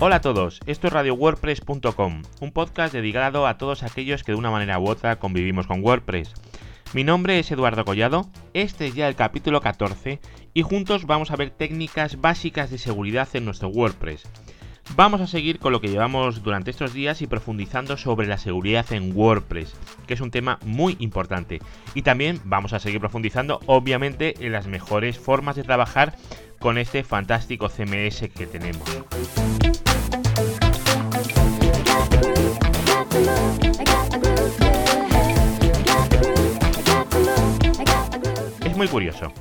Hola a todos, esto es RadioWordPress.com, un podcast dedicado a todos aquellos que de una manera u otra convivimos con WordPress. Mi nombre es Eduardo Collado, este es ya el capítulo 14 y juntos vamos a ver técnicas básicas de seguridad en nuestro WordPress. Vamos a seguir con lo que llevamos durante estos días y profundizando sobre la seguridad en WordPress, que es un tema muy importante. Y también vamos a seguir profundizando, obviamente, en las mejores formas de trabajar con este fantástico CMS que tenemos. Muy curioso.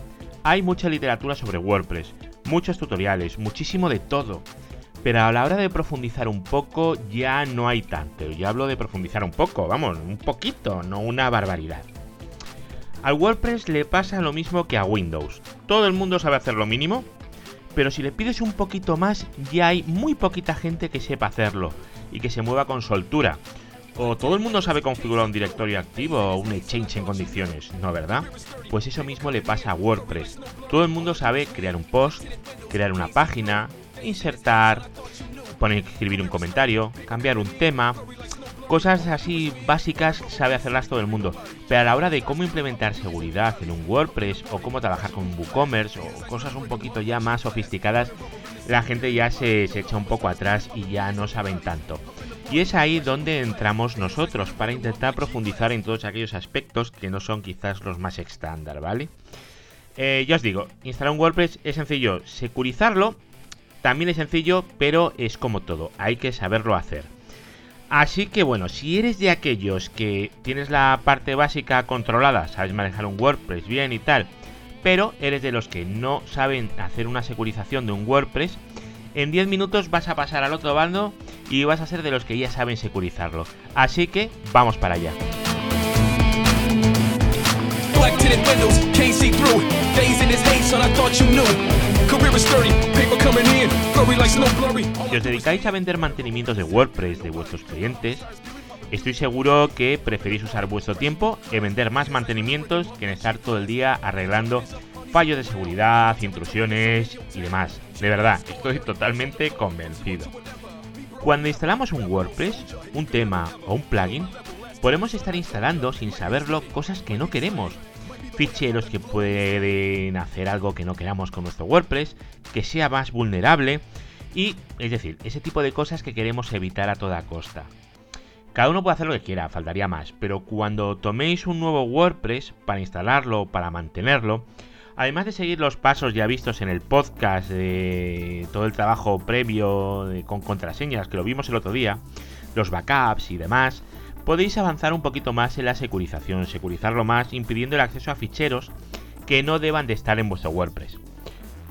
Hay mucha literatura sobre WordPress, muchos tutoriales, muchísimo de todo. Pero a la hora de profundizar un poco ya no hay tanto. Yo hablo de profundizar un poco, vamos, un poquito, no una barbaridad. Al WordPress le pasa lo mismo que a Windows. Todo el mundo sabe hacer lo mínimo, pero si le pides un poquito más, ya hay muy poquita gente que sepa hacerlo y que se mueva con soltura. O todo el mundo sabe configurar un directorio activo o un exchange en condiciones, ¿no verdad? Pues eso mismo le pasa a WordPress. Todo el mundo sabe crear un post, crear una página, insertar, poner, escribir un comentario, cambiar un tema. Cosas así básicas sabe hacerlas todo el mundo. Pero a la hora de cómo implementar seguridad en un WordPress o cómo trabajar con WooCommerce o cosas un poquito ya más sofisticadas, la gente ya se, se echa un poco atrás y ya no saben tanto. Y es ahí donde entramos nosotros para intentar profundizar en todos aquellos aspectos que no son quizás los más estándar, ¿vale? Eh, ya os digo, instalar un WordPress es sencillo, securizarlo también es sencillo, pero es como todo, hay que saberlo hacer. Así que bueno, si eres de aquellos que tienes la parte básica controlada, sabes manejar un WordPress bien y tal, pero eres de los que no saben hacer una securización de un WordPress, en 10 minutos vas a pasar al otro bando y vas a ser de los que ya saben securizarlo. Así que vamos para allá. Si os dedicáis a vender mantenimientos de WordPress de vuestros clientes, estoy seguro que preferís usar vuestro tiempo en vender más mantenimientos que en estar todo el día arreglando fallos de seguridad, intrusiones y demás. De verdad, estoy totalmente convencido. Cuando instalamos un WordPress, un tema o un plugin, podemos estar instalando sin saberlo cosas que no queremos. Ficheros que pueden hacer algo que no queramos con nuestro WordPress, que sea más vulnerable y, es decir, ese tipo de cosas que queremos evitar a toda costa. Cada uno puede hacer lo que quiera, faltaría más, pero cuando toméis un nuevo WordPress para instalarlo o para mantenerlo, Además de seguir los pasos ya vistos en el podcast de todo el trabajo previo con contraseñas que lo vimos el otro día, los backups y demás, podéis avanzar un poquito más en la securización, securizarlo más, impidiendo el acceso a ficheros que no deban de estar en vuestro WordPress.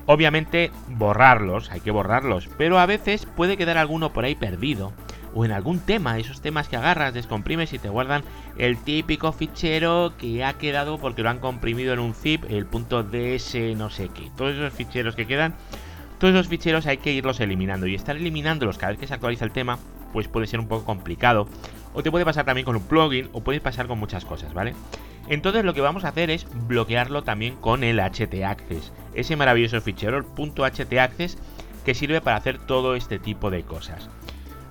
Obviamente borrarlos, hay que borrarlos, pero a veces puede quedar alguno por ahí perdido o en algún tema, esos temas que agarras, descomprimes y te guardan el típico fichero que ha quedado porque lo han comprimido en un zip, el punto .ds no sé qué. Todos esos ficheros que quedan, todos esos ficheros hay que irlos eliminando y estar eliminándolos cada vez que se actualiza el tema, pues puede ser un poco complicado. O te puede pasar también con un plugin o puede pasar con muchas cosas, ¿vale? Entonces lo que vamos a hacer es bloquearlo también con el htaccess, ese maravilloso fichero, el .htaccess que sirve para hacer todo este tipo de cosas.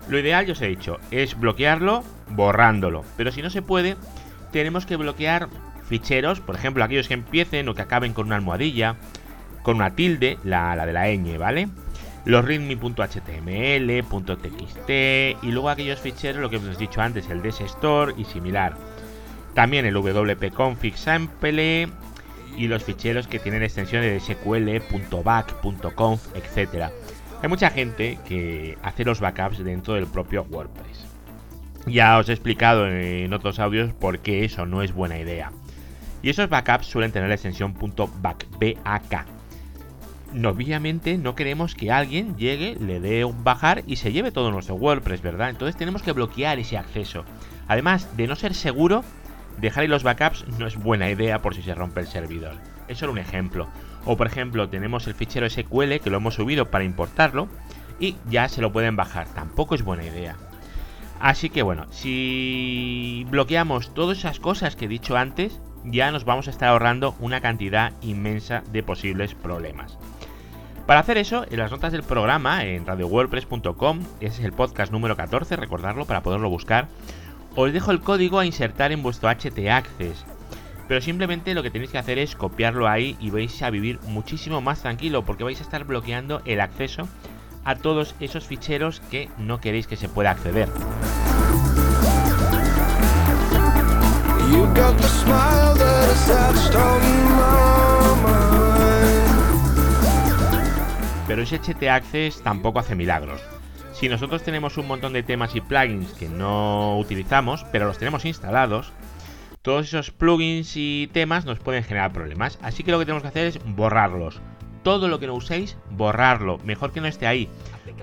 Lo ideal, yo os he dicho, es bloquearlo borrándolo. Pero si no se puede, tenemos que bloquear ficheros, por ejemplo, aquellos que empiecen o que acaben con una almohadilla, con una tilde, la, de la ñ, ¿vale? Los readme.html, .txt y luego aquellos ficheros, lo que os he dicho antes, el dsstore y similar. También el wp-config sample y los ficheros que tienen extensiones de sql, .back, .conf, etcétera. Hay mucha gente que hace los backups dentro del propio WordPress. Ya os he explicado en otros audios por qué eso no es buena idea. Y esos backups suelen tener la extensión .back. Obviamente no queremos que alguien llegue, le dé un bajar y se lleve todo nuestro WordPress, ¿verdad? Entonces tenemos que bloquear ese acceso. Además de no ser seguro, dejar ahí los backups no es buena idea por si se rompe el servidor. Es solo un ejemplo. O por ejemplo, tenemos el fichero SQL que lo hemos subido para importarlo y ya se lo pueden bajar. Tampoco es buena idea. Así que bueno, si bloqueamos todas esas cosas que he dicho antes, ya nos vamos a estar ahorrando una cantidad inmensa de posibles problemas. Para hacer eso, en las notas del programa, en radiowordpress.com, ese es el podcast número 14, recordarlo para poderlo buscar, os dejo el código a insertar en vuestro HT Access. Pero simplemente lo que tenéis que hacer es copiarlo ahí y vais a vivir muchísimo más tranquilo porque vais a estar bloqueando el acceso a todos esos ficheros que no queréis que se pueda acceder. Pero ese HT Access tampoco hace milagros. Si nosotros tenemos un montón de temas y plugins que no utilizamos, pero los tenemos instalados, todos esos plugins y temas nos pueden generar problemas. Así que lo que tenemos que hacer es borrarlos. Todo lo que no uséis, borrarlo. Mejor que no esté ahí.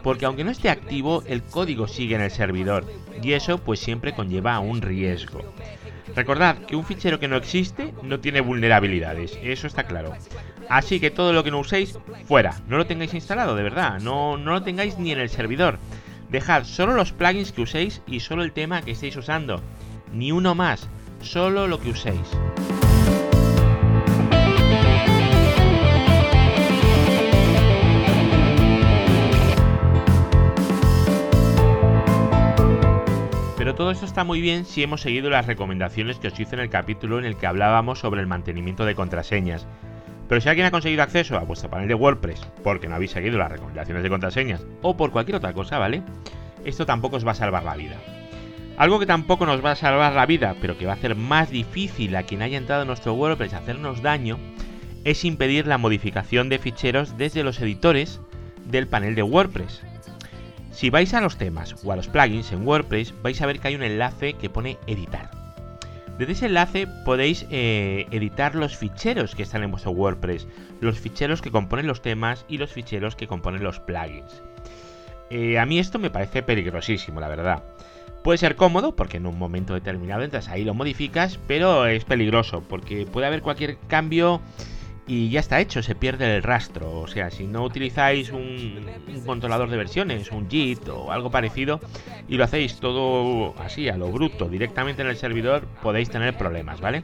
Porque aunque no esté activo, el código sigue en el servidor. Y eso pues siempre conlleva un riesgo. Recordad que un fichero que no existe no tiene vulnerabilidades, eso está claro. Así que todo lo que no uséis, fuera. No lo tengáis instalado, de verdad. No, no lo tengáis ni en el servidor. Dejad solo los plugins que uséis y solo el tema que estéis usando. Ni uno más, solo lo que uséis. Pero todo esto está muy bien si hemos seguido las recomendaciones que os hice en el capítulo en el que hablábamos sobre el mantenimiento de contraseñas. Pero si alguien ha conseguido acceso a vuestro panel de WordPress porque no habéis seguido las recomendaciones de contraseñas o por cualquier otra cosa, ¿vale? Esto tampoco os va a salvar la vida. Algo que tampoco nos va a salvar la vida, pero que va a hacer más difícil a quien haya entrado en nuestro WordPress hacernos daño, es impedir la modificación de ficheros desde los editores del panel de WordPress. Si vais a los temas o a los plugins en WordPress, vais a ver que hay un enlace que pone editar. Desde ese enlace podéis eh, editar los ficheros que están en vuestro WordPress, los ficheros que componen los temas y los ficheros que componen los plugins. Eh, a mí esto me parece peligrosísimo, la verdad. Puede ser cómodo porque en un momento determinado entras ahí lo modificas, pero es peligroso porque puede haber cualquier cambio y ya está hecho, se pierde el rastro. O sea, si no utilizáis un, controlador de versiones, un JIT o algo parecido, y lo hacéis todo así, a lo bruto, directamente en el servidor, podéis tener problemas, ¿vale?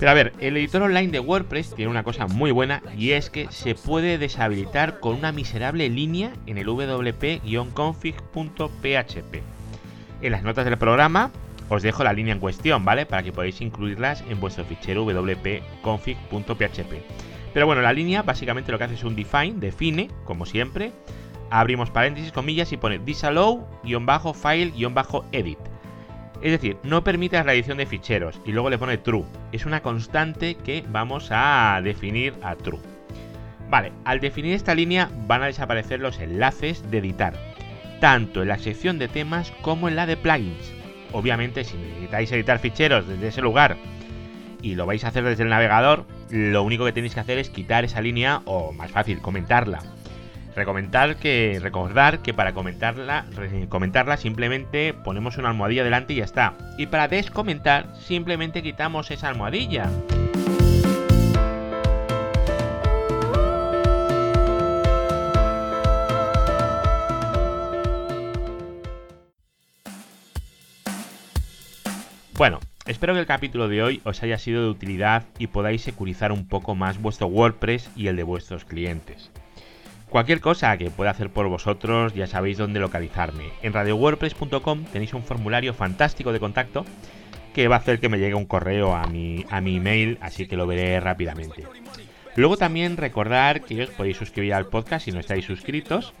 Pero a ver, el editor online de WordPress tiene una cosa muy buena y es que se puede deshabilitar con una miserable línea en el wp-config.php. En las notas del programa os dejo la línea en cuestión, ¿vale? Para que podáis incluirlas en vuestro fichero wp-config.php. Pero bueno, la línea básicamente lo que hace es un define, define, como siempre. Abrimos paréntesis, comillas y pone disallow-file-edit. Es decir, no permite la edición de ficheros y luego le pone true. Es una constante que vamos a definir a true. Vale, al definir esta línea van a desaparecer los enlaces de editar, tanto en la sección de temas como en la de plugins. Obviamente, si necesitáis editar ficheros desde ese lugar y lo vais a hacer desde el navegador, lo único que tenéis que hacer es quitar esa línea o más fácil, comentarla. Recomendar que, recordar que para comentarla, comentarla simplemente ponemos una almohadilla delante y ya está. Y para descomentar simplemente quitamos esa almohadilla. Bueno, espero que el capítulo de hoy os haya sido de utilidad y podáis securizar un poco más vuestro WordPress y el de vuestros clientes. Cualquier cosa que pueda hacer por vosotros ya sabéis dónde localizarme. En radiowordpress.com tenéis un formulario fantástico de contacto que va a hacer que me llegue un correo a mi, a mi email, así que lo veré rápidamente. Luego también recordar que os podéis suscribir al podcast si no estáis suscritos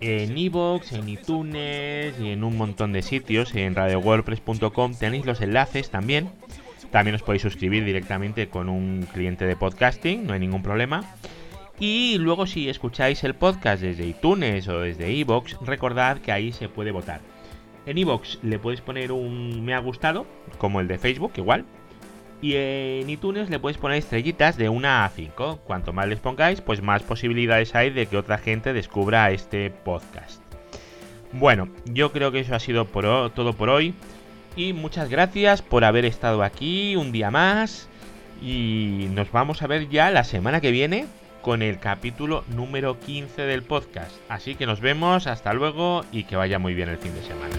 en iVoox, en iTunes y en un montón de sitios. En radiowordpress.com tenéis los enlaces también. También os podéis suscribir directamente con un cliente de podcasting, no hay ningún problema. Y luego si escucháis el podcast desde iTunes o desde iVoox, recordad que ahí se puede votar. En iVoox le podéis poner un me ha gustado, como el de Facebook, igual. Y en iTunes le podéis poner estrellitas de 1 a 5. Cuanto más les pongáis, pues más posibilidades hay de que otra gente descubra este podcast. Bueno, yo creo que eso ha sido todo por hoy. Y muchas gracias por haber estado aquí un día más. Y nos vamos a ver ya la semana que viene con el capítulo número 15 del podcast. Así que nos vemos, hasta luego y que vaya muy bien el fin de semana.